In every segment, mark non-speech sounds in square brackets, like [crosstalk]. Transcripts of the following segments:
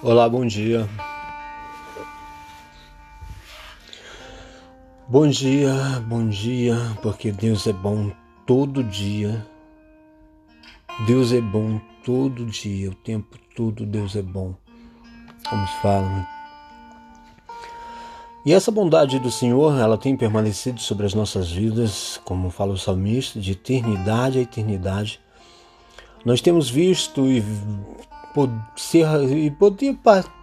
Olá, bom dia. Bom dia, bom dia, porque Deus é bom todo dia. Deus é bom todo dia, o tempo todo Deus é bom. Como se fala. E essa bondade do Senhor, ela tem permanecido sobre as nossas vidas, como fala o salmista, de eternidade a eternidade. Nós temos visto e ser, e poder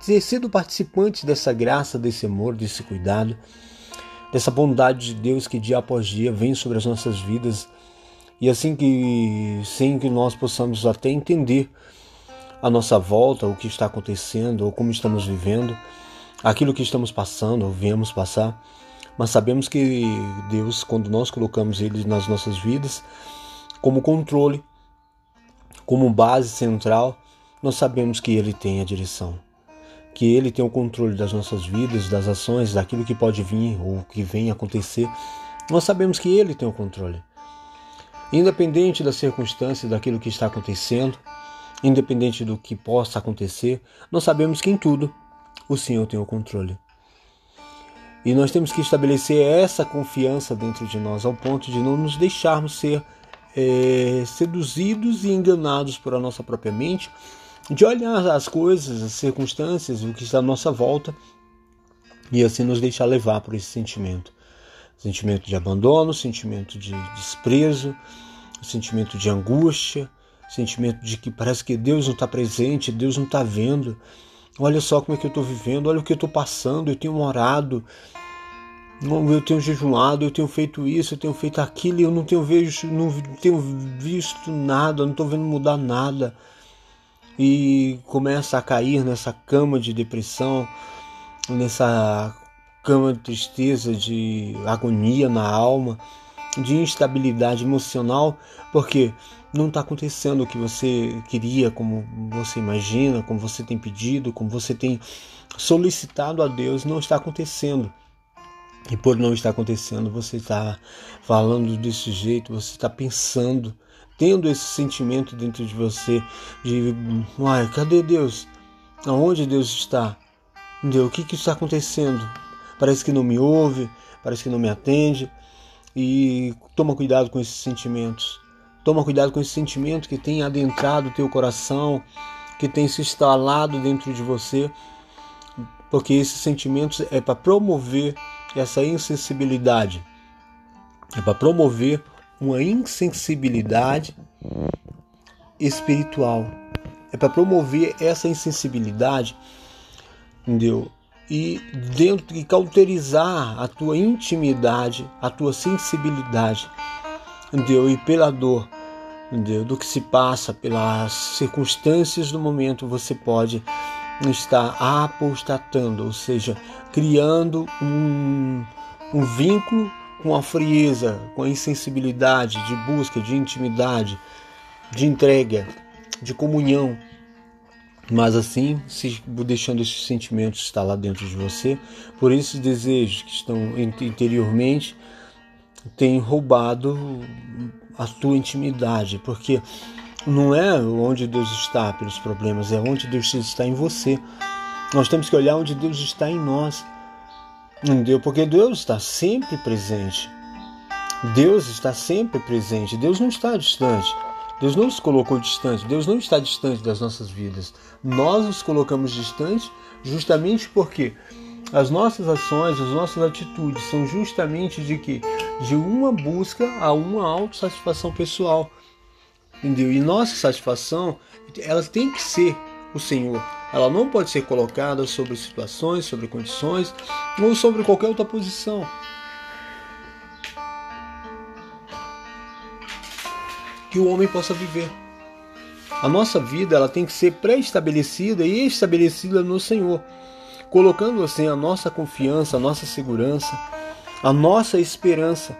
ter sido participante dessa graça, desse amor, desse cuidado, dessa bondade de Deus que dia após dia vem sobre as nossas vidas. E assim que sem que nós possamos até entender a nossa volta, o que está acontecendo ou como estamos vivendo, aquilo que estamos passando ou viemos passar, mas sabemos que Deus, quando nós colocamos Ele nas nossas vidas, como controle, como base central, nós sabemos que Ele tem a direção, que Ele tem o controle das nossas vidas, das ações, daquilo que pode vir ou que vem acontecer. Nós sabemos que Ele tem o controle. Independente das circunstâncias, daquilo que está acontecendo, independente do que possa acontecer, nós sabemos que em tudo o Senhor tem o controle. E nós temos que estabelecer essa confiança dentro de nós, ao ponto de não nos deixarmos ser é, seduzidos e enganados por a nossa própria mente de olhar as coisas, as circunstâncias, o que está à nossa volta e assim nos deixar levar por esse sentimento. Sentimento de abandono, sentimento de desprezo, sentimento de angústia, sentimento de que parece que Deus não está presente, Deus não está vendo. Olha só como é que eu estou vivendo, olha o que eu estou passando, eu tenho orado, eu tenho jejuado, eu tenho feito isso, eu tenho feito aquilo, eu não tenho, vejo, não tenho visto nada, não estou vendo mudar nada e começa a cair nessa cama de depressão, nessa cama de tristeza, de agonia na alma, de instabilidade emocional, porque não está acontecendo o que você queria, como você imagina, como você tem pedido, como você tem solicitado a Deus, não está acontecendo. E por não estar acontecendo, você está falando desse jeito, você está pensando tendo esse sentimento dentro de você de, uai, cadê Deus? Aonde Deus está? Deus, o que, que está acontecendo? Parece que não me ouve, parece que não me atende. E toma cuidado com esses sentimentos. Toma cuidado com esse sentimento que tem adentrado o teu coração, que tem se instalado dentro de você, porque esses sentimentos é para promover essa insensibilidade, é para promover uma insensibilidade espiritual. É para promover essa insensibilidade, entendeu? E dentro e cauterizar a tua intimidade, a tua sensibilidade, entendeu? E pela dor, entendeu? Do que se passa, pelas circunstâncias do momento, você pode estar apostatando, ou seja, criando um, um vínculo com a frieza, com a insensibilidade de busca, de intimidade, de entrega, de comunhão. Mas assim, se deixando esses sentimentos estar lá dentro de você, por esses desejos que estão interiormente, tem roubado a tua intimidade, porque não é onde Deus está pelos problemas, é onde Deus está em você. Nós temos que olhar onde Deus está em nós. Entendeu? Porque Deus está sempre presente. Deus está sempre presente. Deus não está distante. Deus não nos colocou distante. Deus não está distante das nossas vidas. Nós nos colocamos distante justamente porque as nossas ações, as nossas atitudes são justamente de que de uma busca a uma autossatisfação pessoal. Entendeu? E nossa satisfação, ela tem que ser o Senhor. Ela não pode ser colocada sobre situações, sobre condições ou sobre qualquer outra posição. Que o homem possa viver. A nossa vida ela tem que ser pré-estabelecida e estabelecida no Senhor, colocando assim a nossa confiança, a nossa segurança, a nossa esperança,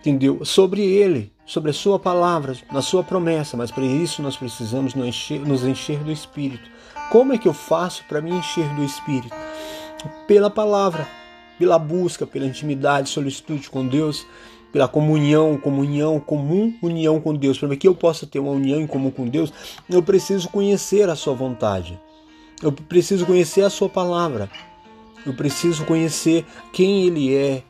entendeu? Sobre Ele, sobre a Sua palavra, na Sua promessa. Mas para isso nós precisamos nos encher, nos encher do Espírito. Como é que eu faço para me encher do Espírito? Pela palavra, pela busca, pela intimidade, solicitude com Deus, pela comunhão, comunhão comum, união com Deus. Para que eu possa ter uma união em comum com Deus, eu preciso conhecer a sua vontade. Eu preciso conhecer a Sua palavra. Eu preciso conhecer quem Ele é,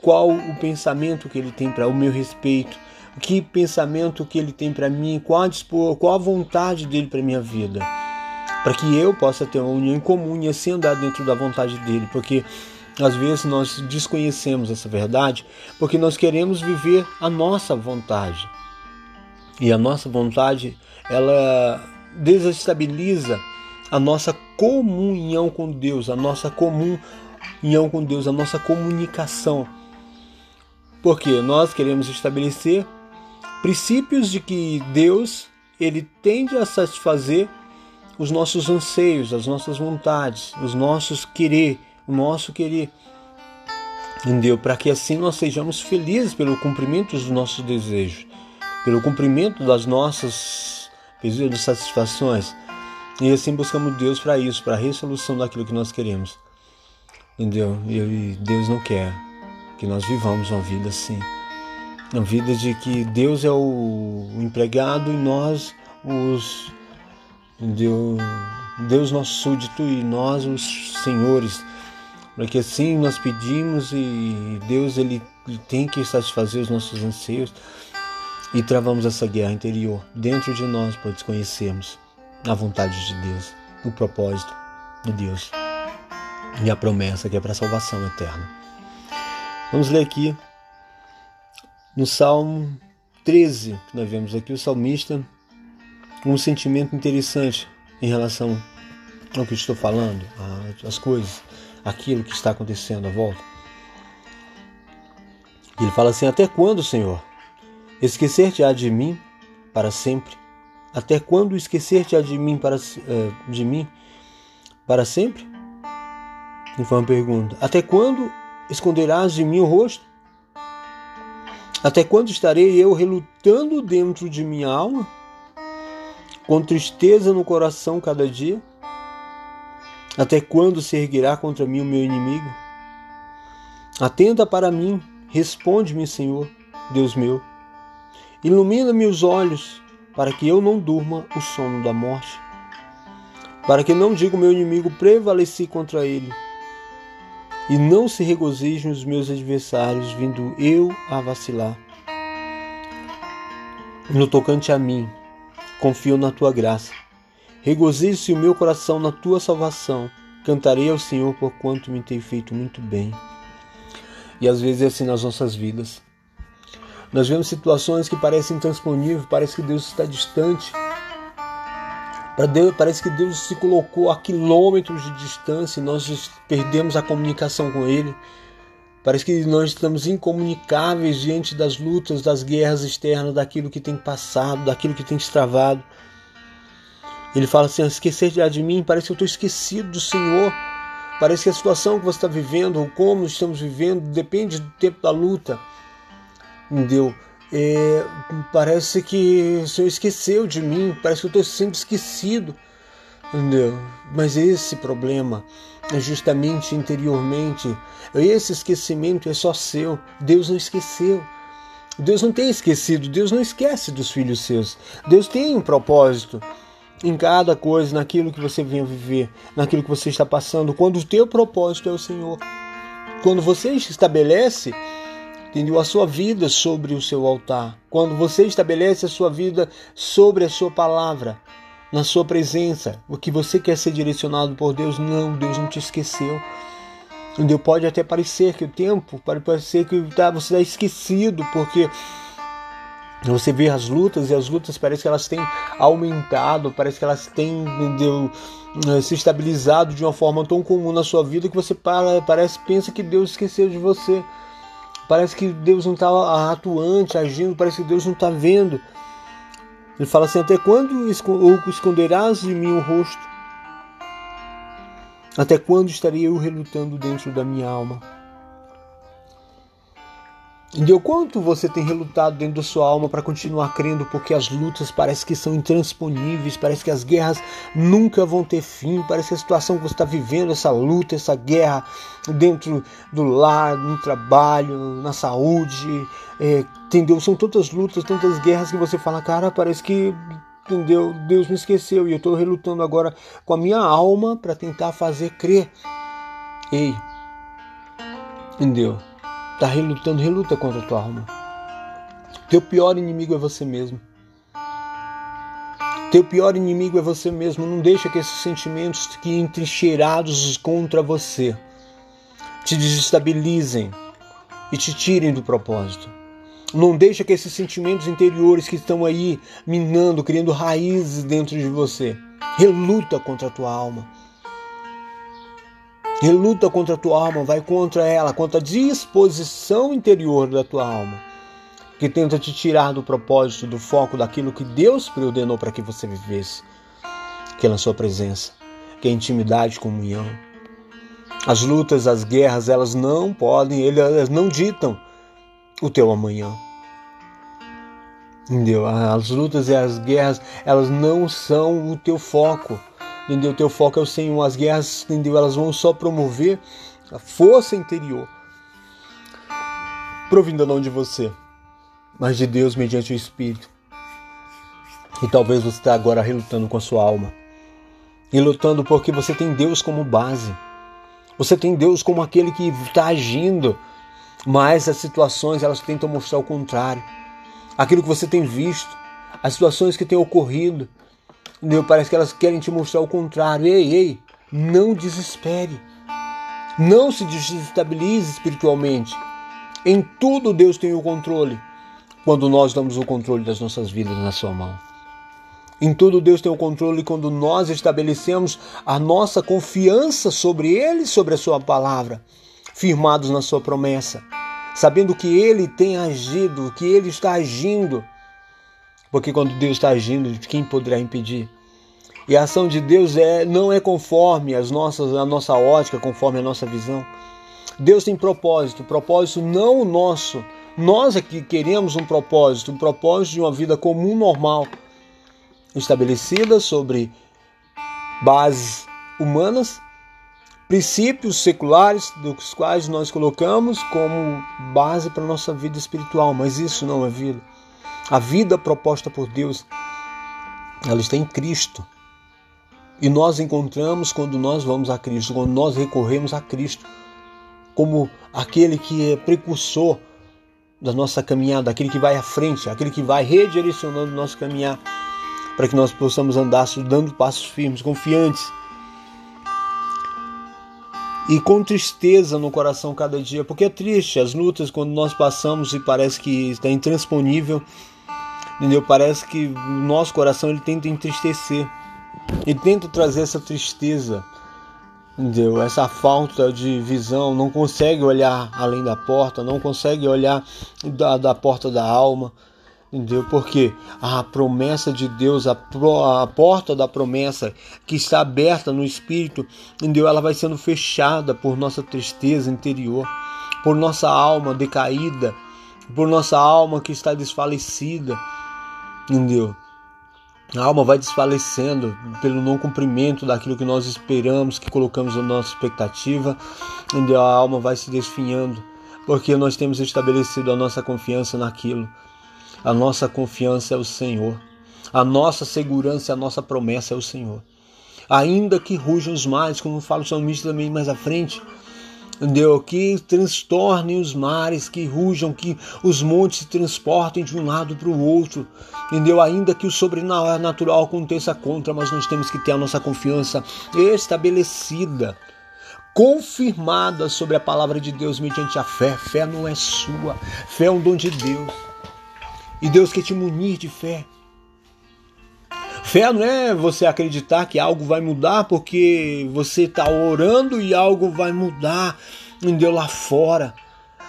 qual o pensamento que Ele tem para o meu respeito, que pensamento que Ele tem para mim, qual a, dispor, qual a vontade dele para minha vida, para que eu possa ter uma união em comum e assim andar dentro da vontade dele, porque às vezes nós desconhecemos essa verdade porque nós queremos viver a nossa vontade. E a nossa vontade, ela desestabiliza a nossa comunhão com Deus, a nossa comunhão com Deus, a nossa comunicação. Porque nós queremos estabelecer princípios de que Deus ele tende a satisfazer os nossos anseios, as nossas vontades, os nossos querer, o nosso querer. Entendeu? Para que assim nós sejamos felizes pelo cumprimento dos nossos desejos, pelo cumprimento das nossas pedidos satisfações. E assim buscamos Deus para isso, para a resolução daquilo que nós queremos. Entendeu? E Deus não quer que nós vivamos uma vida assim. Uma vida de que Deus é o empregado e nós os entendeu? Deus nosso súdito e nós os senhores para que assim nós pedimos e Deus ele tem que satisfazer os nossos anseios e travamos essa guerra interior dentro de nós para desconhecermos a vontade de Deus, o propósito de Deus e a promessa que é para a salvação eterna. Vamos ler aqui no Salmo 13, que nós vemos aqui o salmista um sentimento interessante em relação ao que estou falando, as coisas aquilo que está acontecendo à volta. Ele fala assim: Até quando, Senhor? Esquecer-te-á de mim para sempre? Até quando esquecer-te-á de mim para eh, de mim para sempre? E foi uma pergunta. Até quando esconderás de mim o rosto? Até quando estarei eu relutando dentro de minha alma, com tristeza no coração cada dia? Até quando se erguerá contra mim o meu inimigo? Atenta para mim, responde-me, Senhor, Deus meu. Ilumina-me os olhos, para que eu não durma o sono da morte, para que não diga o meu inimigo prevaleci contra ele, e não se regozijem os meus adversários, vindo eu a vacilar. No tocante a mim, confio na tua graça Regozije-se o meu coração na tua salvação. Cantarei ao Senhor por quanto me tem feito muito bem. E às vezes é assim nas nossas vidas. Nós vemos situações que parecem intransponíveis, parece que Deus está distante. Deus, parece que Deus se colocou a quilômetros de distância e nós perdemos a comunicação com Ele. Parece que nós estamos incomunicáveis diante das lutas, das guerras externas, daquilo que tem passado, daquilo que tem extravado. Ele fala assim: esquecer de mim, parece que eu estou esquecido do Senhor. Parece que a situação que você está vivendo, ou como estamos vivendo, depende do tempo da luta. Entendeu? É, parece que o Senhor esqueceu de mim, parece que eu estou sendo esquecido. Entendeu? Mas esse problema justamente interiormente. Esse esquecimento é só seu. Deus não esqueceu. Deus não tem esquecido. Deus não esquece dos filhos seus. Deus tem um propósito em cada coisa, naquilo que você vem viver, naquilo que você está passando, quando o teu propósito é o Senhor. Quando você estabelece entendeu, a sua vida sobre o seu altar, quando você estabelece a sua vida sobre a sua palavra, na sua presença, o que você quer ser direcionado por Deus, não, Deus não te esqueceu. Entendeu? Pode até parecer que o tempo, pode parecer que tá, você está esquecido, porque você vê as lutas e as lutas parece que elas têm aumentado, parece que elas têm entendeu, eh, se estabilizado de uma forma tão comum na sua vida que você para, parece pensa que Deus esqueceu de você. Parece que Deus não está atuante, agindo, parece que Deus não está vendo. Ele fala assim: Até quando esconderás de mim o rosto? Até quando estaria eu relutando dentro da minha alma? E o quanto você tem relutado dentro da sua alma para continuar crendo, porque as lutas parecem que são intransponíveis, parece que as guerras nunca vão ter fim, parece que a situação que você está vivendo, essa luta, essa guerra dentro do lar, no trabalho, na saúde, é, entendeu? São tantas lutas, tantas guerras que você fala, cara, parece que entendeu? Deus me esqueceu e eu estou relutando agora com a minha alma para tentar fazer crer. Ei, entendeu? Tá relutando, reluta contra a tua alma. Teu pior inimigo é você mesmo. Teu pior inimigo é você mesmo. Não deixa que esses sentimentos que entrincheirados contra você te desestabilizem e te tirem do propósito. Não deixa que esses sentimentos interiores que estão aí minando, criando raízes dentro de você, reluta contra a tua alma. Reluta contra a tua alma, vai contra ela, contra a disposição interior da tua alma que tenta te tirar do propósito, do foco daquilo que Deus preordenou para que você vivesse, que é na sua presença, que é intimidade, comunhão. As lutas, as guerras, elas não podem, elas não ditam o teu amanhã. Entendeu? As lutas e as guerras, elas não são o teu foco. Entendeu? Teu foco é o Senhor. As guerras, entendeu? Elas vão só promover a força interior provinda não de você, mas de Deus mediante o Espírito. E talvez você está agora relutando com a sua alma. E lutando porque você tem Deus como base. Você tem Deus como aquele que está agindo. Mas as situações elas tentam mostrar o contrário. Aquilo que você tem visto, as situações que têm ocorrido, Deus parece que elas querem te mostrar o contrário. Ei, ei, não desespere. Não se desestabilize espiritualmente. Em tudo Deus tem o controle quando nós damos o controle das nossas vidas na Sua mão. Em tudo Deus tem o controle quando nós estabelecemos a nossa confiança sobre Ele, sobre a Sua palavra, firmados na Sua promessa, sabendo que Ele tem agido, que Ele está agindo. Porque quando Deus está agindo, quem poderá impedir? E a ação de Deus é, não é conforme as nossas, a nossa ótica, conforme a nossa visão. Deus tem propósito, propósito não o nosso, nós aqui queremos um propósito, um propósito de uma vida comum, normal, estabelecida sobre bases humanas, princípios seculares dos quais nós colocamos como base para a nossa vida espiritual, mas isso não é vida. A vida proposta por Deus, ela está em Cristo. E nós encontramos quando nós vamos a Cristo, quando nós recorremos a Cristo, como aquele que é precursor da nossa caminhada, aquele que vai à frente, aquele que vai redirecionando o nosso caminhar, para que nós possamos andar dando passos firmes, confiantes e com tristeza no coração cada dia, porque é triste as lutas quando nós passamos e parece que está intransponível, entendeu? Parece que o nosso coração ele tenta entristecer, ele tenta trazer essa tristeza entendeu? Essa falta de visão, não consegue olhar além da porta, não consegue olhar da, da porta da alma, entendeu? Porque a promessa de Deus, a, pro, a porta da promessa que está aberta no Espírito, entendeu? Ela vai sendo fechada por nossa tristeza interior, por nossa alma decaída, por nossa alma que está desfalecida, entendeu? A alma vai desfalecendo pelo não cumprimento daquilo que nós esperamos, que colocamos na nossa expectativa, onde a alma vai se desfinhando, porque nós temos estabelecido a nossa confiança naquilo. A nossa confiança é o Senhor. A nossa segurança, a nossa promessa é o Senhor. Ainda que rujam os mares, como fala o salmista também mais à frente, entendeu? Que transtornem os mares, que rujam, que os montes se transportem de um lado para o outro, entendeu? Ainda que o sobrenatural aconteça contra, mas nós temos que ter a nossa confiança estabelecida, confirmada sobre a palavra de Deus mediante a fé. Fé não é sua, fé é um dom de Deus. E Deus quer te munir de fé. Fé não é você acreditar que algo vai mudar porque você está orando e algo vai mudar em Deus lá fora.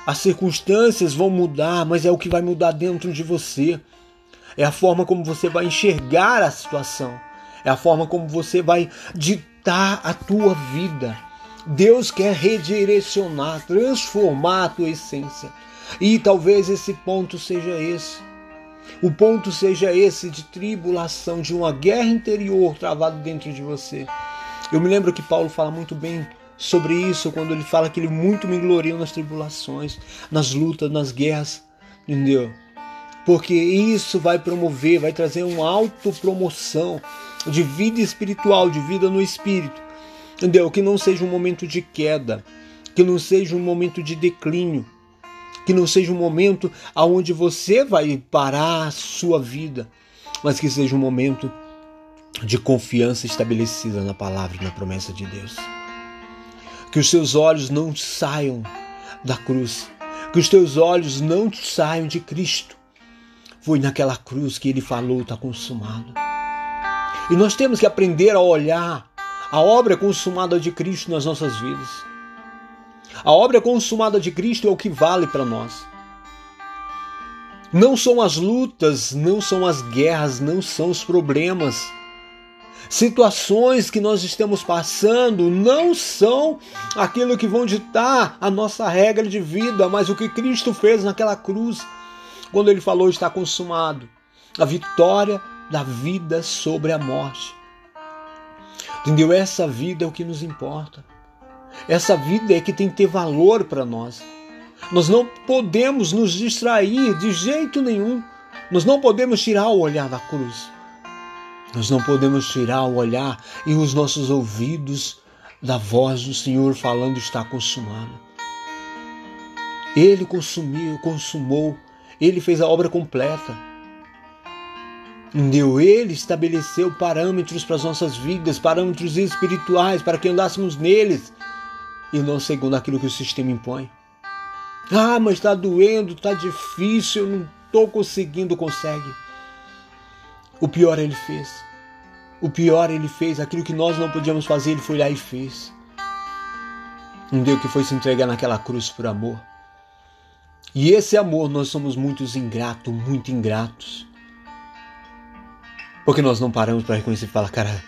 As circunstâncias vão mudar, mas é o que vai mudar dentro de você. É a forma como você vai enxergar a situação. É a forma como você vai ditar a tua vida. Deus quer redirecionar, transformar a tua essência. E talvez esse ponto seja esse o ponto seja esse de tribulação, de uma guerra interior travada dentro de você. Eu me lembro que Paulo fala muito bem sobre isso quando ele fala que ele muito me gloria nas tribulações, nas lutas, nas guerras, entendeu? porque isso vai promover, vai trazer uma autopromoção de vida espiritual, de vida no espírito. Entendeu? Que não seja um momento de queda, que não seja um momento de declínio, que não seja um momento aonde você vai parar a sua vida, mas que seja um momento de confiança estabelecida na palavra e na promessa de Deus. Que os seus olhos não saiam da cruz, que os teus olhos não saiam de Cristo. Foi naquela cruz que ele falou: está consumado. E nós temos que aprender a olhar a obra consumada de Cristo nas nossas vidas. A obra consumada de Cristo é o que vale para nós. Não são as lutas, não são as guerras, não são os problemas. Situações que nós estamos passando não são aquilo que vão ditar a nossa regra de vida, mas o que Cristo fez naquela cruz, quando ele falou está consumado a vitória da vida sobre a morte. Entendeu? Essa vida é o que nos importa. Essa vida é que tem que ter valor para nós. Nós não podemos nos distrair de jeito nenhum. Nós não podemos tirar o olhar da cruz. Nós não podemos tirar o olhar e os nossos ouvidos da voz do Senhor falando está consumado. Ele consumiu, consumou, ele fez a obra completa. Deu ele estabeleceu parâmetros para as nossas vidas, parâmetros espirituais para que andássemos neles e não segundo aquilo que o sistema impõe. Ah, mas está doendo, está difícil, não estou conseguindo, consegue. O pior ele fez. O pior ele fez, aquilo que nós não podíamos fazer, ele foi lá e fez. Um Deus que foi se entregar naquela cruz por amor. E esse amor nós somos muitos ingratos, muito ingratos. Porque nós não paramos para reconhecer e falar, cara,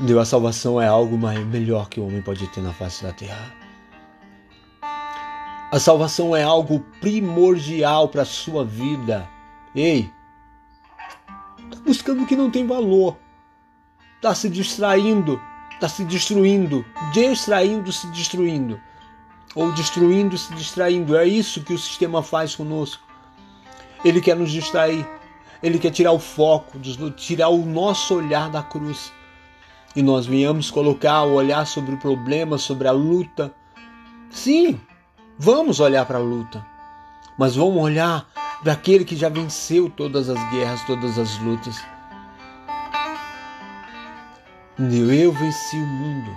Deus, a salvação é algo mais, melhor que o homem pode ter na face da terra. A salvação é algo primordial para a sua vida. Ei, está buscando o que não tem valor. Está se distraindo, está se destruindo, distraindo, se destruindo. Ou destruindo, se distraindo. É isso que o sistema faz conosco. Ele quer nos distrair. Ele quer tirar o foco, tirar o nosso olhar da cruz e nós venhamos colocar o olhar sobre o problema, sobre a luta. Sim, vamos olhar para a luta, mas vamos olhar para aquele que já venceu todas as guerras, todas as lutas. Eu venci o mundo.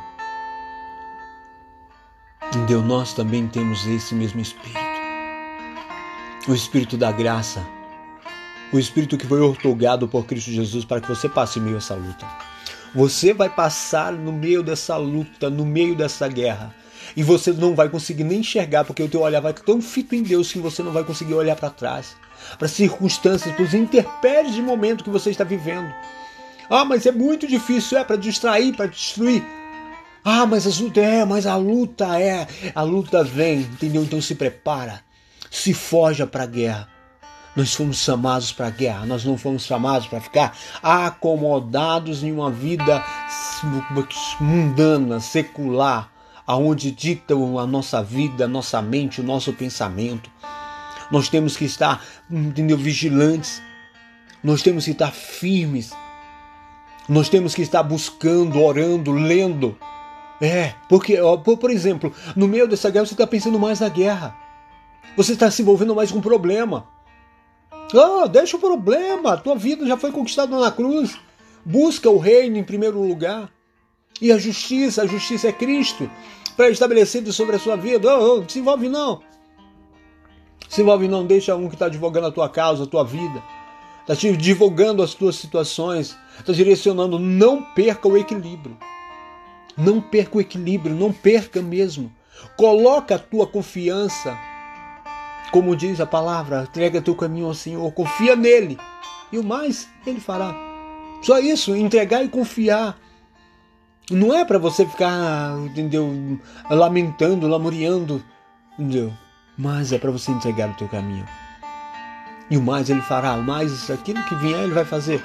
Deus, nós também temos esse mesmo Espírito. O Espírito da graça. O Espírito que foi ortogado por Cristo Jesus para que você passe meio essa luta. Você vai passar no meio dessa luta, no meio dessa guerra. E você não vai conseguir nem enxergar, porque o teu olhar vai estar tão fito em Deus que você não vai conseguir olhar para trás, para as circunstâncias, para os interpéries de momento que você está vivendo. Ah, mas é muito difícil, é para distrair, para destruir. Ah, mas as lutas é, mas a luta é, a luta vem, entendeu? Então se prepara, se forja para a guerra. Nós fomos chamados para a guerra, nós não fomos chamados para ficar acomodados em uma vida mundana, secular, aonde ditam a nossa vida, a nossa mente, o nosso pensamento. Nós temos que estar, entendeu, vigilantes. Nós temos que estar firmes. Nós temos que estar buscando, orando, lendo. É, porque, por, por exemplo, no meio dessa guerra você está pensando mais na guerra. Você está se envolvendo mais com o problema. Ah, deixa o problema. Tua vida já foi conquistada na cruz. Busca o reino em primeiro lugar. E a justiça, a justiça é Cristo, para estabelecido sobre a sua vida. Oh, oh, se envolve não. Se envolve não, deixa um que está advogando a tua causa, a tua vida. Está te divulgando as tuas situações. Está direcionando. Não perca o equilíbrio. Não perca o equilíbrio, não perca mesmo. Coloca a tua confiança como diz a palavra, entrega teu caminho ao Senhor, confia nele e o mais ele fará. Só isso, entregar e confiar. Não é para você ficar, entendeu, lamentando, lamuriando, entendeu? Mas é para você entregar o teu caminho. E o mais ele fará, o mais aquilo que vier ele vai fazer.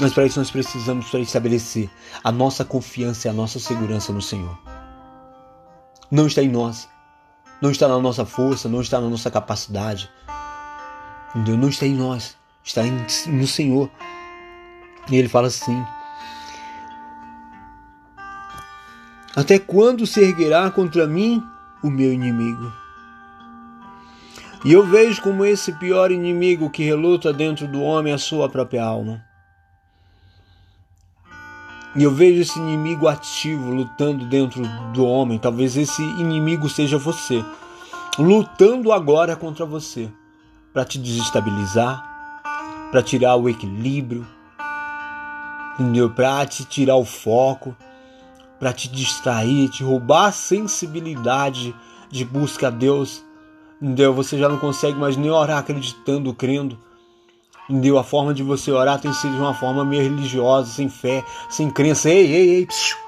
Mas para isso nós precisamos estabelecer a nossa confiança e a nossa segurança no Senhor. Não está em nós, não está na nossa força, não está na nossa capacidade. Não está em nós, está no Senhor. E ele fala assim: Até quando se erguerá contra mim o meu inimigo? E eu vejo como esse pior inimigo que reluta dentro do homem a sua própria alma. E eu vejo esse inimigo ativo lutando dentro do homem. Talvez esse inimigo seja você, lutando agora contra você, para te desestabilizar, para tirar o equilíbrio, para te tirar o foco, para te distrair, te roubar a sensibilidade de busca a Deus. Entendeu? Você já não consegue mais nem orar acreditando, crendo. Entendeu? A forma de você orar tem sido de uma forma meio religiosa, sem fé, sem crença. Ei, ei, ei. Psiu.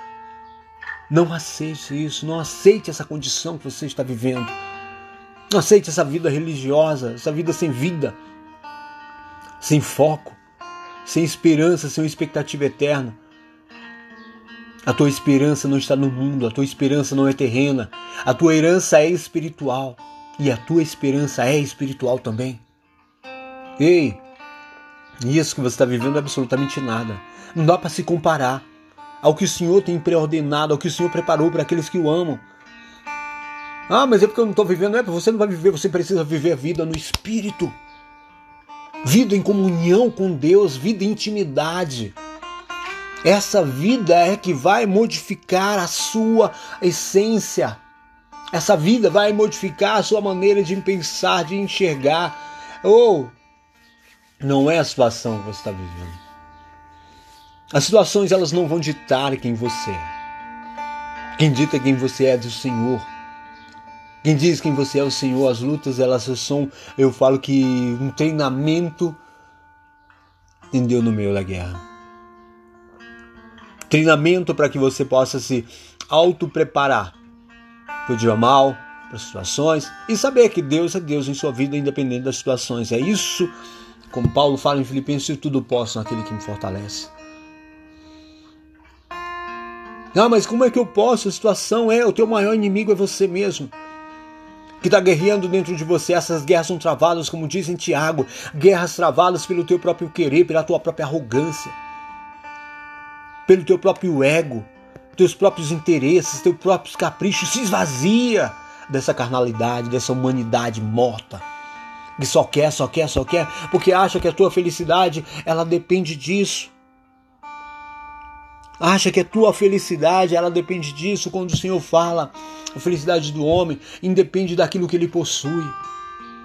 Não aceite isso. Não aceite essa condição que você está vivendo. Não aceite essa vida religiosa, essa vida sem vida, sem foco, sem esperança, sem uma expectativa eterna. A tua esperança não está no mundo, a tua esperança não é terrena, a tua herança é espiritual e a tua esperança é espiritual também. Ei, isso que você está vivendo é absolutamente nada. Não dá para se comparar ao que o Senhor tem preordenado, ao que o Senhor preparou para aqueles que o amam. Ah, mas é porque eu não estou vivendo. É, você não vai viver, você precisa viver a vida no Espírito. Vida em comunhão com Deus, vida em intimidade. Essa vida é que vai modificar a sua essência. Essa vida vai modificar a sua maneira de pensar, de enxergar. Ou não é a situação que você está vivendo. As situações elas não vão ditar quem você é. Quem dita quem você é do Senhor. Quem diz quem você é o Senhor, as lutas elas são, eu falo que um treinamento entendeu no meio da guerra. Treinamento para que você possa se auto preparar para o dia mal, para as situações, e saber que Deus é Deus em sua vida, independente das situações. É isso, como Paulo fala em Filipenses, eu tudo posso naquele que me fortalece. Ah, mas como é que eu posso? A situação é, o teu maior inimigo é você mesmo. Que está guerreando dentro de você. Essas guerras são travadas, como diz em Tiago, guerras travadas pelo teu próprio querer, pela tua própria arrogância, pelo teu próprio ego, teus próprios interesses, teus próprios caprichos, se esvazia dessa carnalidade, dessa humanidade morta. Que só quer, só quer, só quer, porque acha que a tua felicidade ela depende disso. Acha que a tua felicidade ela depende disso quando o Senhor fala. A felicidade do homem independe daquilo que ele possui.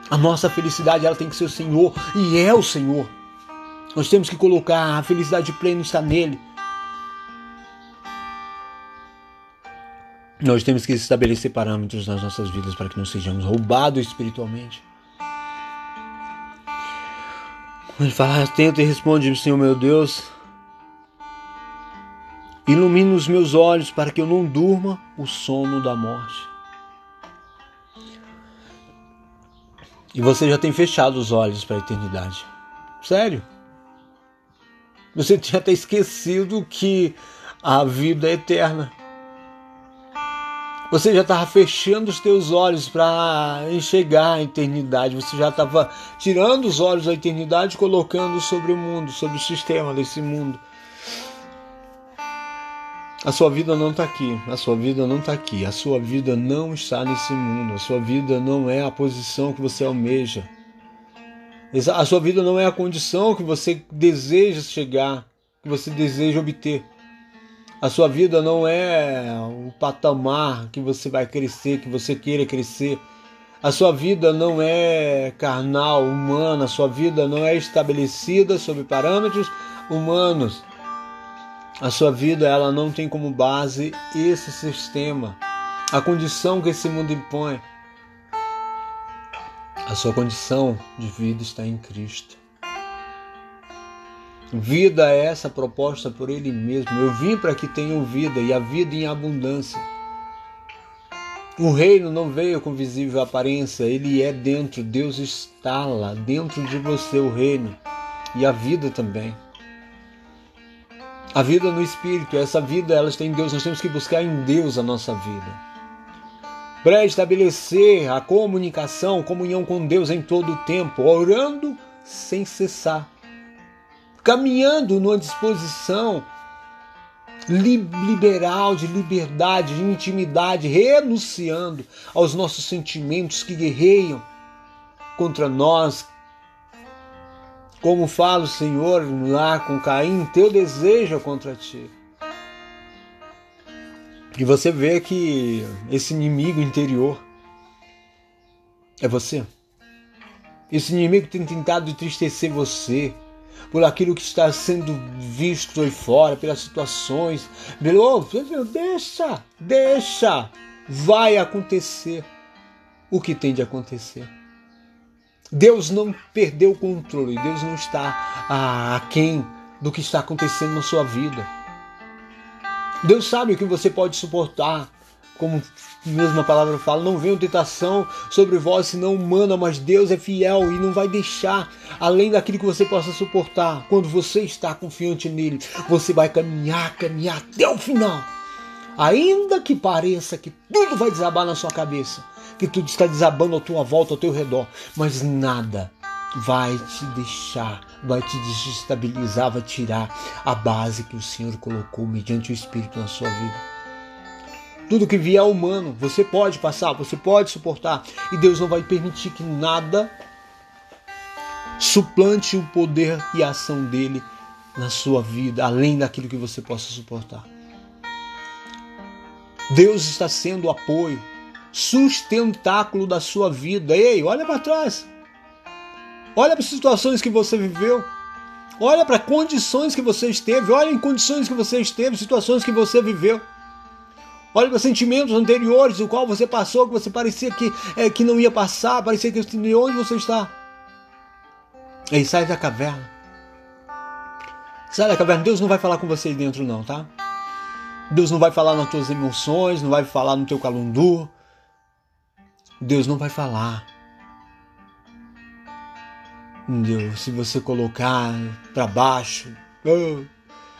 A nossa felicidade ela tem que ser o Senhor e é o Senhor. Nós temos que colocar a felicidade plena está nele. Nós temos que estabelecer parâmetros nas nossas vidas para que não sejamos roubados espiritualmente. Ele fala, atenta e responde, Senhor meu Deus, ilumine os meus olhos para que eu não durma o sono da morte. E você já tem fechado os olhos para a eternidade. Sério? Você tinha até esquecido que a vida é eterna. Você já estava fechando os teus olhos para enxergar a eternidade. Você já estava tirando os olhos da eternidade colocando sobre o mundo, sobre o sistema desse mundo. A sua vida não está aqui. A sua vida não está aqui. A sua vida não está nesse mundo. A sua vida não é a posição que você almeja. A sua vida não é a condição que você deseja chegar, que você deseja obter. A sua vida não é o patamar que você vai crescer, que você queira crescer. A sua vida não é carnal, humana, a sua vida não é estabelecida sob parâmetros humanos. A sua vida ela não tem como base esse sistema, a condição que esse mundo impõe. A sua condição de vida está em Cristo. Vida é essa proposta por Ele mesmo. Eu vim para que tenham vida e a vida em abundância. O reino não veio com visível aparência, ele é dentro. Deus está lá, dentro de você o reino e a vida também. A vida no espírito, essa vida ela está em Deus. Nós temos que buscar em Deus a nossa vida. para estabelecer a comunicação, comunhão com Deus em todo o tempo, orando sem cessar, caminhando numa disposição liberal, de liberdade, de intimidade, renunciando aos nossos sentimentos que guerreiam contra nós. Como fala o Senhor lá com Caim, teu desejo é contra ti. E você vê que esse inimigo interior é você. Esse inimigo tem tentado entristecer você, por aquilo que está sendo visto aí fora, pelas situações. Oh, deixa, deixa, vai acontecer o que tem de acontecer. Deus não perdeu o controle, Deus não está aquém do que está acontecendo na sua vida. Deus sabe o que você pode suportar, como mesma palavra fala, não venha tentação sobre vós senão humana, mas Deus é fiel e não vai deixar além daquilo que você possa suportar. Quando você está confiante nele, você vai caminhar, caminhar até o final. Ainda que pareça que tudo vai desabar na sua cabeça, que tudo está desabando à tua volta, ao teu redor, mas nada vai te deixar, vai te desestabilizar, vai tirar a base que o Senhor colocou mediante o Espírito na sua vida. Tudo que vier humano, você pode passar, você pode suportar. E Deus não vai permitir que nada suplante o poder e a ação dele na sua vida, além daquilo que você possa suportar. Deus está sendo o apoio, sustentáculo da sua vida. Ei, olha para trás. Olha para as situações que você viveu. Olha para condições que você esteve. Olha em condições que você esteve, situações que você viveu. Olha para sentimentos anteriores, o qual você passou, que você parecia que, é, que não ia passar, parecia que de onde você está. E sai da caverna. Sai da caverna. Deus não vai falar com você aí dentro, não, tá? Deus não vai falar nas tuas emoções, não vai falar no teu calundu. Deus não vai falar. Deus, se você colocar para baixo, oh,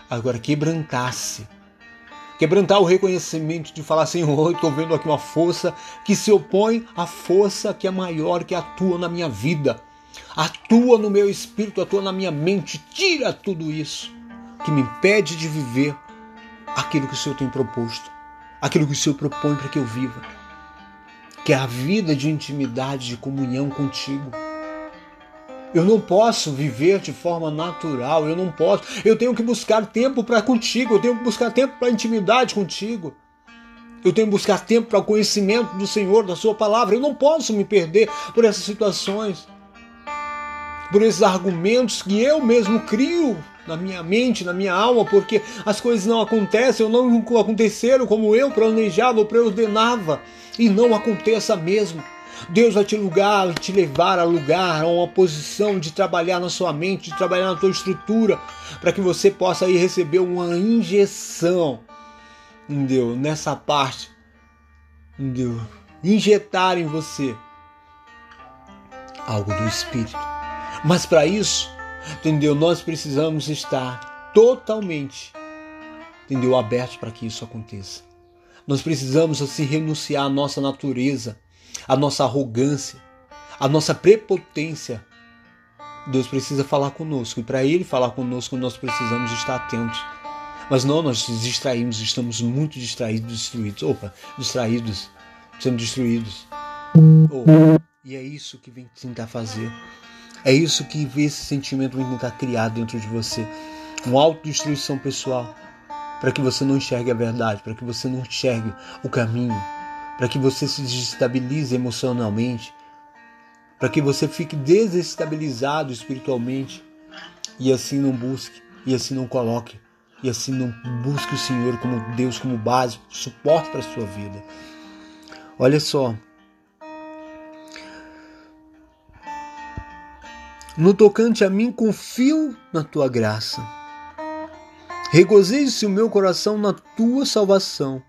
agora quebrantar-se Quebrantar o reconhecimento de falar, Senhor, estou vendo aqui uma força que se opõe à força que é maior, que atua na minha vida. Atua no meu espírito, atua na minha mente. Tira tudo isso que me impede de viver aquilo que o Senhor tem proposto, aquilo que o Senhor propõe para que eu viva. Que é a vida de intimidade, de comunhão contigo. Eu não posso viver de forma natural, eu não posso. Eu tenho que buscar tempo para contigo, eu tenho que buscar tempo para intimidade contigo. Eu tenho que buscar tempo para o conhecimento do Senhor, da Sua palavra. Eu não posso me perder por essas situações, por esses argumentos que eu mesmo crio na minha mente, na minha alma, porque as coisas não acontecem ou não aconteceram como eu planejava ou preordenava. E não aconteça mesmo. Deus vai te lugar, te levar a lugar, a uma posição de trabalhar na sua mente, de trabalhar na tua estrutura, para que você possa aí receber uma injeção, entendeu? Nessa parte, entendeu? Injetar em você algo do Espírito. Mas para isso, entendeu? Nós precisamos estar totalmente, entendeu? Abertos para que isso aconteça. Nós precisamos assim renunciar à nossa natureza a nossa arrogância, a nossa prepotência. Deus precisa falar conosco e para Ele falar conosco nós precisamos estar atentos. Mas não, nós distraímos, estamos muito distraídos, destruídos. Opa, distraídos, sendo destruídos. Oh, e é isso que vem tentar fazer. É isso que esse sentimento vem tentar criar dentro de você. Uma autodestruição pessoal. Para que você não enxergue a verdade, para que você não enxergue o caminho, para que você se desestabilize emocionalmente, para que você fique desestabilizado espiritualmente e assim não busque, e assim não coloque, e assim não busque o Senhor como Deus, como base, suporte para a sua vida. Olha só. No tocante a mim, confio na tua graça. Regozije-se o meu coração na tua salvação.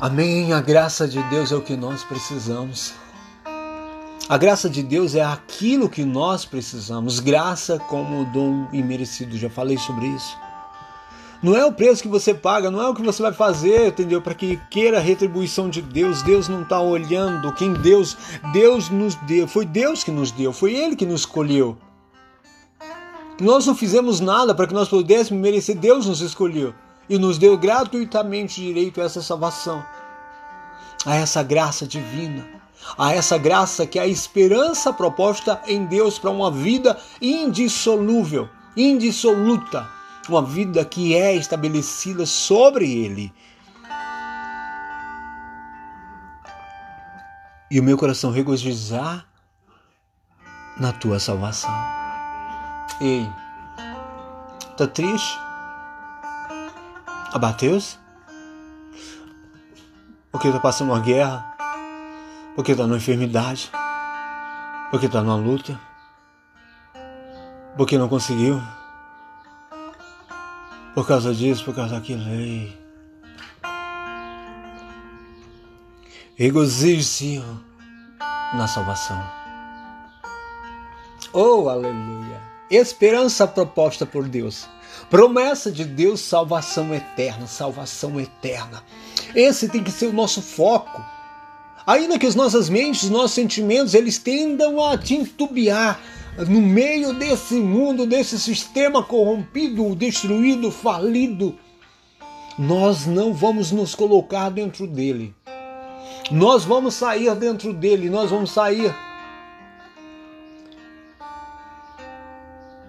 Amém. A graça de Deus é o que nós precisamos. A graça de Deus é aquilo que nós precisamos. Graça como dom imerecido. Já falei sobre isso. Não é o preço que você paga, não é o que você vai fazer, entendeu? Para que queira a retribuição de Deus. Deus não está olhando quem Deus, Deus nos deu. Foi Deus que nos deu, foi Ele que nos escolheu. Nós não fizemos nada para que nós pudéssemos merecer. Deus nos escolheu e nos deu gratuitamente direito a essa salvação, a essa graça divina, a essa graça que é a esperança proposta em Deus para uma vida indissolúvel, indissoluta uma vida que é estabelecida sobre ele. E o meu coração regozijar na tua salvação. Ei, tá triste? Abateu-se? Porque tá passando uma guerra? Porque tá numa enfermidade? Porque tá numa luta? Porque não conseguiu? Por causa disso, por causa daquilo. Ei. Regozije-se na salvação. Oh, aleluia! Esperança proposta por Deus. Promessa de Deus, salvação eterna, salvação eterna. Esse tem que ser o nosso foco. Ainda que as nossas mentes, os nossos sentimentos, eles tendam a tintubiar, no meio desse mundo, desse sistema corrompido, destruído, falido, nós não vamos nos colocar dentro dele. Nós vamos sair dentro dele, nós vamos sair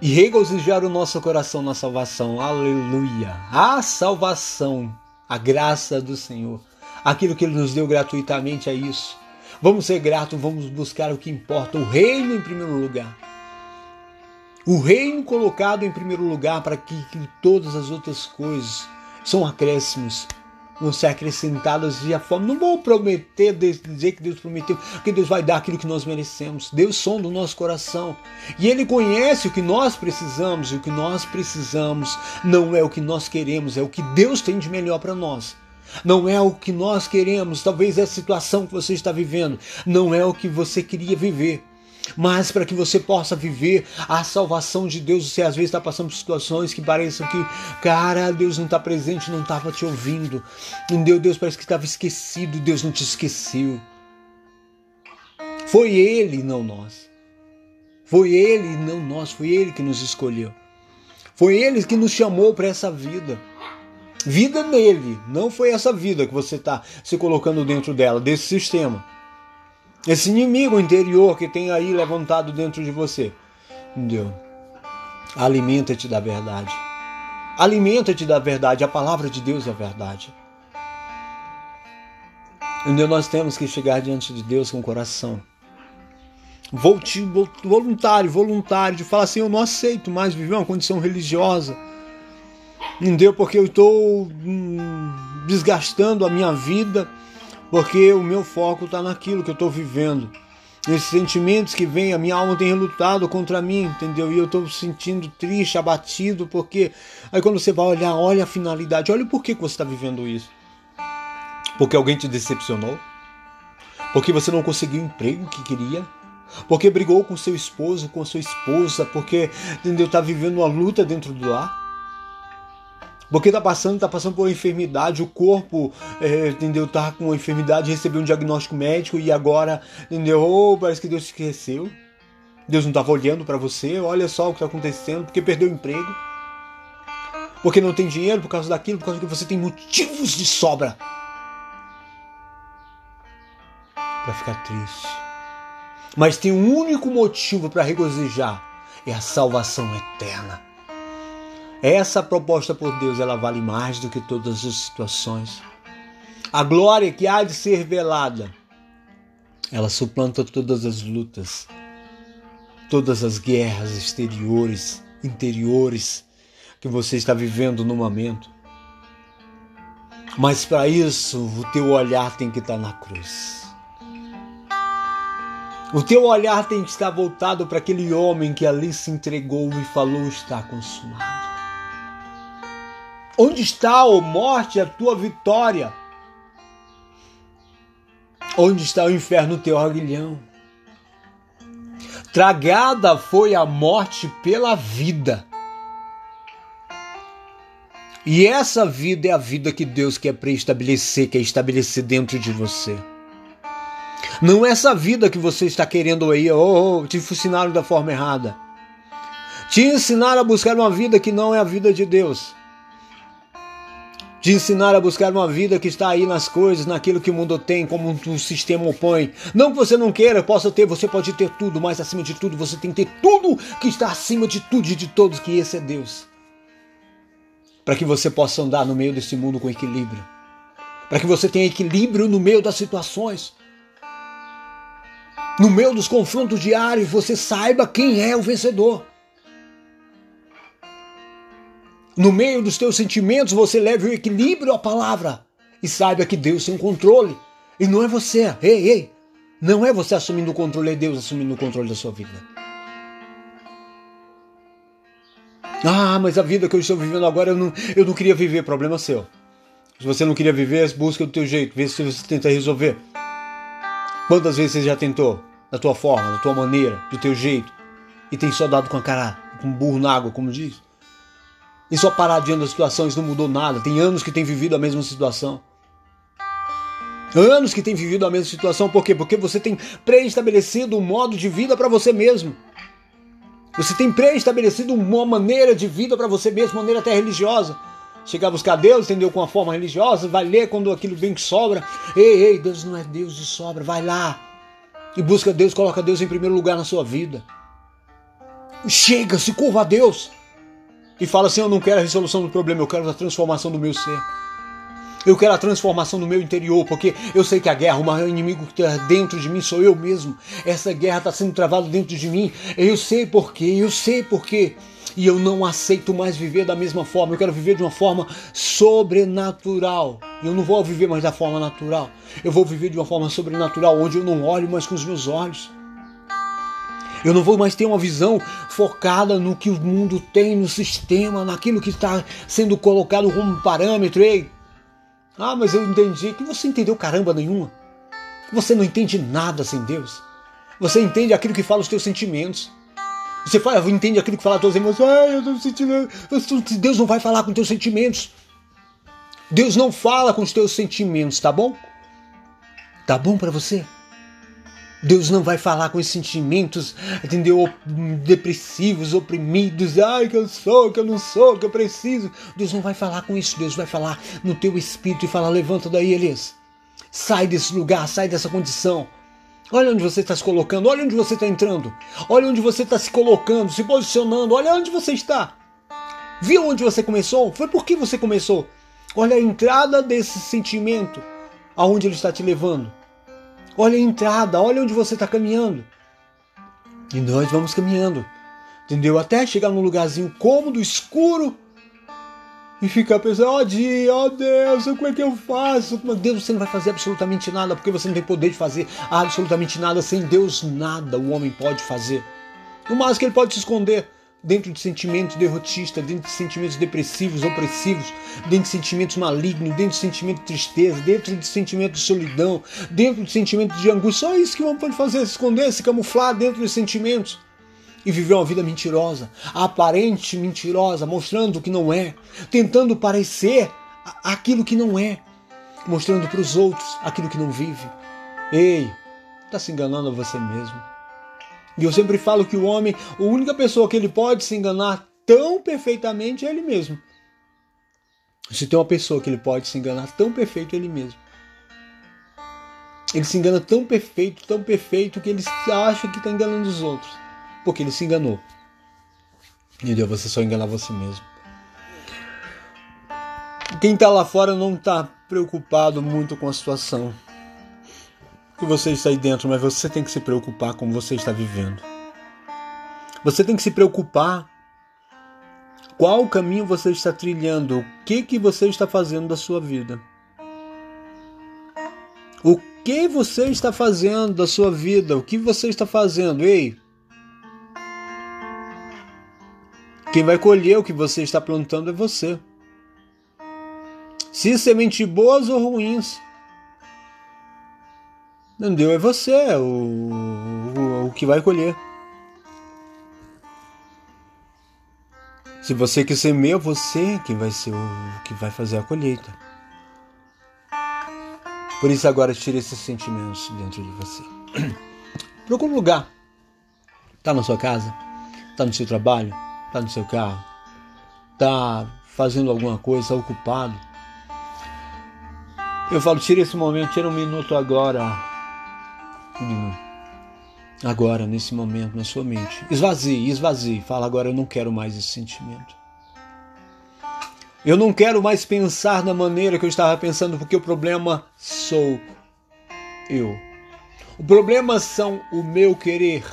e regozijar o nosso coração na salvação. Aleluia! A salvação, a graça do Senhor, aquilo que ele nos deu gratuitamente é isso. Vamos ser gratos, vamos buscar o que importa, o reino em primeiro lugar. O reino colocado em primeiro lugar para que, que todas as outras coisas são acréscimos vão ser acrescentadas de a forma. Não vou prometer, dizer que Deus prometeu, que Deus vai dar aquilo que nós merecemos. Deus sonda o nosso coração. E Ele conhece o que nós precisamos, e o que nós precisamos não é o que nós queremos, é o que Deus tem de melhor para nós. Não é o que nós queremos, talvez é a situação que você está vivendo, não é o que você queria viver mas para que você possa viver a salvação de Deus. Você às vezes está passando por situações que parecem que, cara, Deus não está presente, não estava te ouvindo. Entendeu? Deus parece que estava esquecido, Deus não te esqueceu. Foi Ele, não nós. Foi Ele, não nós. Foi Ele que nos escolheu. Foi Ele que nos chamou para essa vida. Vida nele, não foi essa vida que você está se colocando dentro dela, desse sistema. Esse inimigo interior que tem aí levantado dentro de você. Entendeu? Alimenta-te da verdade. Alimenta-te da verdade. A palavra de Deus é a verdade. Entendeu? Nós temos que chegar diante de Deus com o coração. Voluntário, voluntário, de falar assim: eu não aceito mais viver uma condição religiosa. Entendeu? Porque eu estou hum, desgastando a minha vida porque o meu foco está naquilo que eu estou vivendo. Esses sentimentos que vêm, a minha alma tem relutado contra mim, entendeu? E eu estou sentindo triste, abatido, porque aí quando você vai olhar, olha a finalidade, olha o porquê que você está vivendo isso. Porque alguém te decepcionou? Porque você não conseguiu o emprego que queria? Porque brigou com seu esposo, com sua esposa, porque entendeu? Está vivendo uma luta dentro do lar? Porque tá passando, tá passando por uma enfermidade, o corpo, é, entendeu? Tá com uma enfermidade, recebeu um diagnóstico médico e agora, entendeu? Oh, parece que Deus esqueceu. Deus não estava olhando para você. Olha só o que está acontecendo, porque perdeu o emprego. Porque não tem dinheiro por causa daquilo, por causa que você tem motivos de sobra para ficar triste. Mas tem um único motivo para regozijar: é a salvação eterna. Essa proposta por Deus, ela vale mais do que todas as situações. A glória que há de ser revelada, ela suplanta todas as lutas, todas as guerras exteriores, interiores que você está vivendo no momento. Mas para isso, o teu olhar tem que estar na cruz. O teu olhar tem que estar voltado para aquele homem que ali se entregou e falou: está consumado. Onde está, ó morte, a tua vitória? Onde está o inferno, teu aguilhão? Tragada foi a morte pela vida. E essa vida é a vida que Deus quer preestabelecer, quer estabelecer dentro de você. Não é essa vida que você está querendo aí, oh, oh, te ensinaram da forma errada. Te ensinaram a buscar uma vida que não é a vida de Deus. Te ensinar a buscar uma vida que está aí nas coisas, naquilo que o mundo tem, como o sistema opõe. Não que você não queira, possa ter, você pode ter tudo, mas acima de tudo você tem que ter tudo que está acima de tudo e de todos, que esse é Deus. Para que você possa andar no meio desse mundo com equilíbrio. Para que você tenha equilíbrio no meio das situações. No meio dos confrontos diários, você saiba quem é o vencedor. No meio dos teus sentimentos, você leve o equilíbrio à palavra e saiba que Deus tem um controle. E não é você. Ei, ei. Não é você assumindo o controle, é Deus assumindo o controle da sua vida. Ah, mas a vida que eu estou vivendo agora eu não, eu não queria viver. Problema seu. Se você não queria viver, busca do teu jeito. Vê se você tenta resolver. Quantas vezes você já tentou? Da tua forma, da tua maneira, do teu jeito. E tem só dado com a cara, com burro na água, como diz. E só parar diante da situação, isso não mudou nada. Tem anos que tem vivido a mesma situação. Anos que tem vivido a mesma situação, por quê? Porque você tem pré-estabelecido um modo de vida para você mesmo. Você tem pré-estabelecido uma maneira de vida para você mesmo, maneira até religiosa. Chegar a buscar Deus, entendeu? Com a forma religiosa, vai ler quando aquilo bem que sobra. Ei, ei, Deus não é Deus de sobra, vai lá. E busca Deus, coloca Deus em primeiro lugar na sua vida. Chega, se curva a Deus e fala assim: Eu não quero a resolução do problema, eu quero a transformação do meu ser. Eu quero a transformação do meu interior, porque eu sei que a guerra, o maior inimigo que está dentro de mim sou eu mesmo. Essa guerra está sendo travada dentro de mim. Eu sei porquê, eu sei porquê. E eu não aceito mais viver da mesma forma. Eu quero viver de uma forma sobrenatural. Eu não vou viver mais da forma natural. Eu vou viver de uma forma sobrenatural, onde eu não olho mais com os meus olhos. Eu não vou mais ter uma visão focada no que o mundo tem, no sistema, naquilo que está sendo colocado como parâmetro. Ei, ah, mas eu entendi. Que você entendeu caramba nenhuma. Você não entende nada sem Deus. Você entende aquilo que fala os teus sentimentos. Você fala, entende aquilo que fala as tuas emoções. Ah, eu tô sentindo. Deus não vai falar com teus sentimentos. Deus não fala com os teus sentimentos, tá bom? Tá bom para você? Deus não vai falar com esses sentimentos, entendeu? Depressivos, oprimidos, ai que eu sou, que eu não sou, que eu preciso. Deus não vai falar com isso, Deus vai falar no teu espírito e falar: levanta daí, Elias. Sai desse lugar, sai dessa condição. Olha onde você está se colocando, olha onde você está entrando, olha onde você está se colocando, se posicionando, olha onde você está. Viu onde você começou? Foi por que você começou? Olha a entrada desse sentimento, aonde ele está te levando. Olha a entrada, olha onde você está caminhando. E nós vamos caminhando, entendeu? Até chegar num lugarzinho cômodo, escuro, e ficar pensando, ó oh, dia, ó oh, Deus, como é que eu faço? Meu Deus, você não vai fazer absolutamente nada, porque você não tem poder de fazer absolutamente nada. Sem Deus, nada o homem pode fazer. No máximo que ele pode se esconder dentro de sentimentos derrotistas, dentro de sentimentos depressivos, opressivos, dentro de sentimentos malignos, dentro de sentimentos de tristeza, dentro de sentimentos de solidão, dentro de sentimentos de angústia. Só isso que o pode fazer, se esconder, se camuflar dentro de sentimentos. E viver uma vida mentirosa, aparente mentirosa, mostrando o que não é, tentando parecer aquilo que não é, mostrando para os outros aquilo que não vive. Ei, está se enganando a você mesmo. E eu sempre falo que o homem, a única pessoa que ele pode se enganar tão perfeitamente é ele mesmo. Se tem uma pessoa que ele pode se enganar tão perfeito, é ele mesmo. Ele se engana tão perfeito, tão perfeito, que ele acha que está enganando os outros. Porque ele se enganou. Entendeu? Você só engana você mesmo. Quem está lá fora não está preocupado muito com a situação que você está aí dentro, mas você tem que se preocupar com você está vivendo. Você tem que se preocupar qual caminho você está trilhando, o que que você está fazendo da sua vida. O que você está fazendo da sua vida? O que você está fazendo? Ei, Quem vai colher o que você está plantando é você. Se sementes boas ou ruins, Entendeu? É você o, o, o que vai colher. Se você que semeia, você que vai ser o que vai fazer a colheita. Por isso agora tire esses sentimentos dentro de você. [clears throat] Procure um lugar. Está na sua casa? Está no seu trabalho? Está no seu carro? Está fazendo alguma coisa? Está ocupado? Eu falo, tira esse momento, tira um minuto agora. Agora, nesse momento, na sua mente. Esvazie, esvazie. Fala agora, eu não quero mais esse sentimento. Eu não quero mais pensar da maneira que eu estava pensando, porque o problema sou eu. O problema são o meu querer.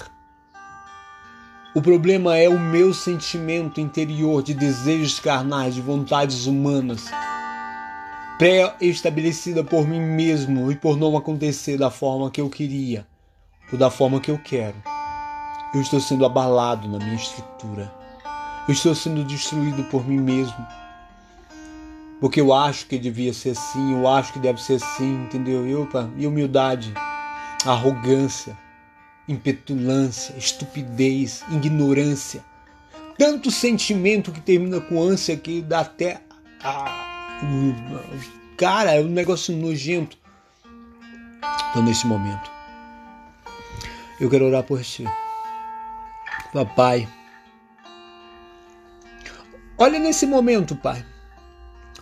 O problema é o meu sentimento interior de desejos carnais, de vontades humanas, pré-estabelecida por mim mesmo e por não acontecer da forma que eu queria ou da forma que eu quero. Eu estou sendo abalado na minha estrutura. Eu estou sendo destruído por mim mesmo. Porque eu acho que devia ser assim, eu acho que deve ser assim, entendeu? Eu, e humildade, arrogância, impetulância, estupidez, ignorância. Tanto sentimento que termina com ânsia que dá até. Ah, cara, é um negócio nojento. Então, nesse momento, eu quero orar por ti. Papai, olha nesse momento, Pai,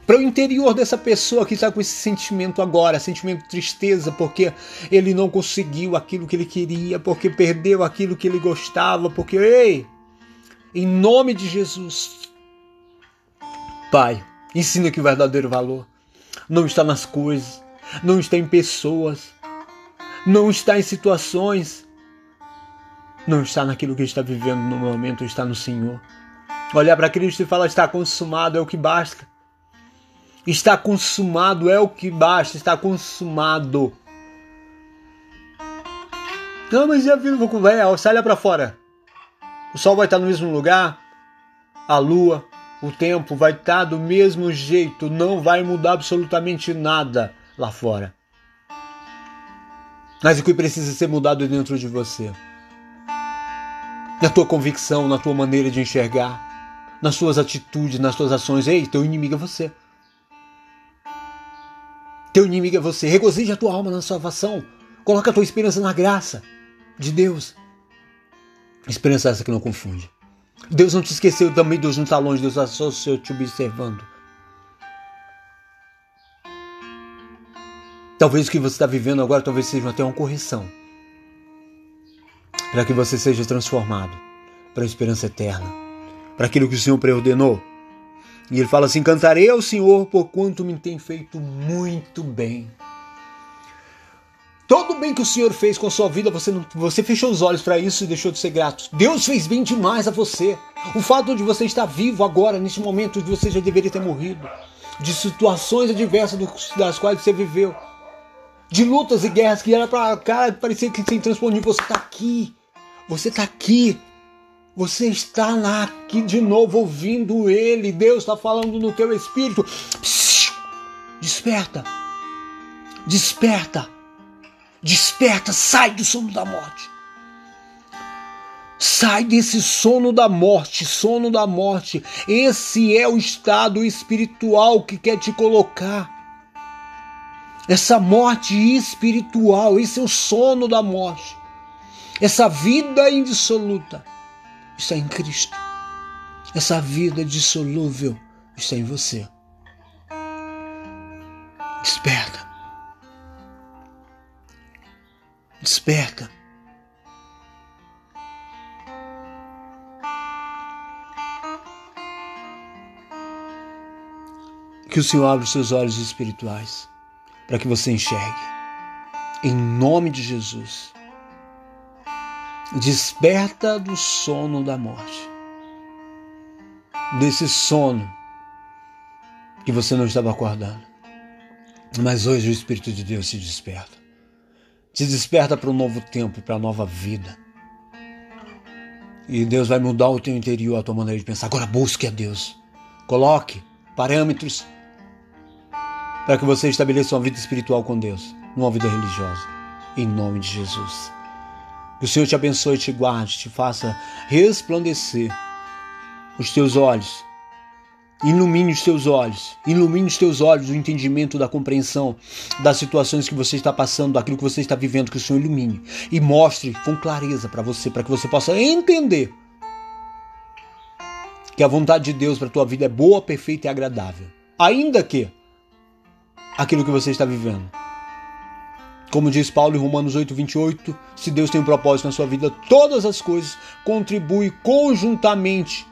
para o interior dessa pessoa que está com esse sentimento agora, sentimento de tristeza, porque ele não conseguiu aquilo que ele queria, porque perdeu aquilo que ele gostava, porque, ei, em nome de Jesus, Pai, ensina que o verdadeiro valor não está nas coisas, não está em pessoas, não está em situações, não está naquilo que está vivendo no momento, está no Senhor. Olhar para Cristo e falar: está consumado, é o que basta. Está consumado, é o que basta, está consumado. Não, mas a vida é, sai lá para fora. O sol vai estar no mesmo lugar, a lua, o tempo vai estar do mesmo jeito, não vai mudar absolutamente nada lá fora. Mas o que precisa ser mudado dentro de você na tua convicção, na tua maneira de enxergar, nas tuas atitudes, nas tuas ações. Ei, teu inimigo é você. Teu inimigo é você. Regozije a tua alma na salvação. Coloca a tua esperança na graça de Deus. Esperança essa que não confunde. Deus não te esqueceu também, Deus não está longe, Deus está só te observando. Talvez o que você está vivendo agora talvez seja até uma correção para que você seja transformado para a esperança eterna, para aquilo que o Senhor preordenou. E ele fala assim: Cantarei ao Senhor por quanto me tem feito muito bem. Todo bem que o Senhor fez com a sua vida, você, não, você fechou os olhos para isso e deixou de ser grato. Deus fez bem demais a você. O fato de você estar vivo agora, neste momento, de você já deveria ter morrido. De situações adversas das quais você viveu. De lutas e guerras que era para cara parecer que sem transponível. Você está aqui. Você está aqui. Você está lá aqui de novo ouvindo Ele. Deus está falando no teu espírito. Desperta. Desperta. Desperta. Sai do sono da morte. Sai desse sono da morte, sono da morte. Esse é o estado espiritual que quer te colocar. Essa morte espiritual, esse é o sono da morte. Essa vida indissoluta está em Cristo. Essa vida dissolúvel está em você. Desperta. Desperta. Que o Senhor abra os seus olhos espirituais para que você enxergue. Em nome de Jesus. Desperta do sono da morte. Desse sono que você não estava acordando. Mas hoje o Espírito de Deus te desperta. Te desperta para um novo tempo, para a nova vida. E Deus vai mudar o teu interior, a tua maneira de pensar. Agora busque a Deus. Coloque parâmetros para que você estabeleça uma vida espiritual com Deus, uma vida religiosa. Em nome de Jesus. Que o Senhor te abençoe, te guarde, te faça resplandecer os teus olhos. Ilumine os teus olhos, ilumine os teus olhos, o entendimento da compreensão das situações que você está passando, daquilo que você está vivendo, que o Senhor ilumine e mostre com clareza para você, para que você possa entender que a vontade de Deus para a tua vida é boa, perfeita e agradável. Ainda que aquilo que você está vivendo. Como diz Paulo em Romanos 8, 28, se Deus tem um propósito na sua vida, todas as coisas contribuem conjuntamente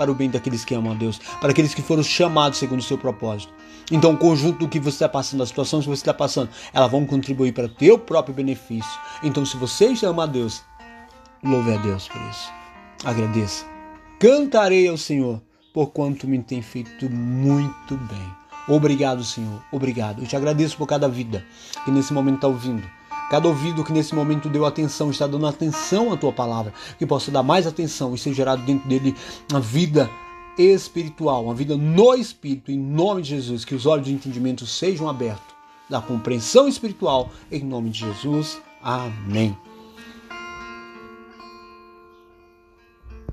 para o bem daqueles que amam a Deus, para aqueles que foram chamados segundo o seu propósito. Então, o conjunto do que você está passando, das situações que você está passando, elas vão contribuir para o teu próprio benefício. Então, se você ama a Deus, louve a Deus por isso. Agradeça. Cantarei ao Senhor, por quanto me tem feito muito bem. Obrigado, Senhor. Obrigado. Eu te agradeço por cada vida que nesse momento está ouvindo Cada ouvido que nesse momento deu atenção, está dando atenção à tua palavra, que possa dar mais atenção e ser gerado dentro dele uma vida espiritual, uma vida no Espírito, em nome de Jesus. Que os olhos de entendimento sejam abertos da compreensão espiritual, em nome de Jesus. Amém.